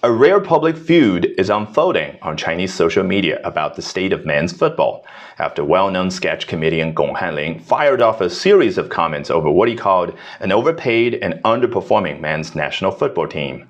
A rare public feud is unfolding on Chinese social media about the state of men's football after well-known sketch comedian Gong Hanlin fired off a series of comments over what he called an overpaid and underperforming men's national football team.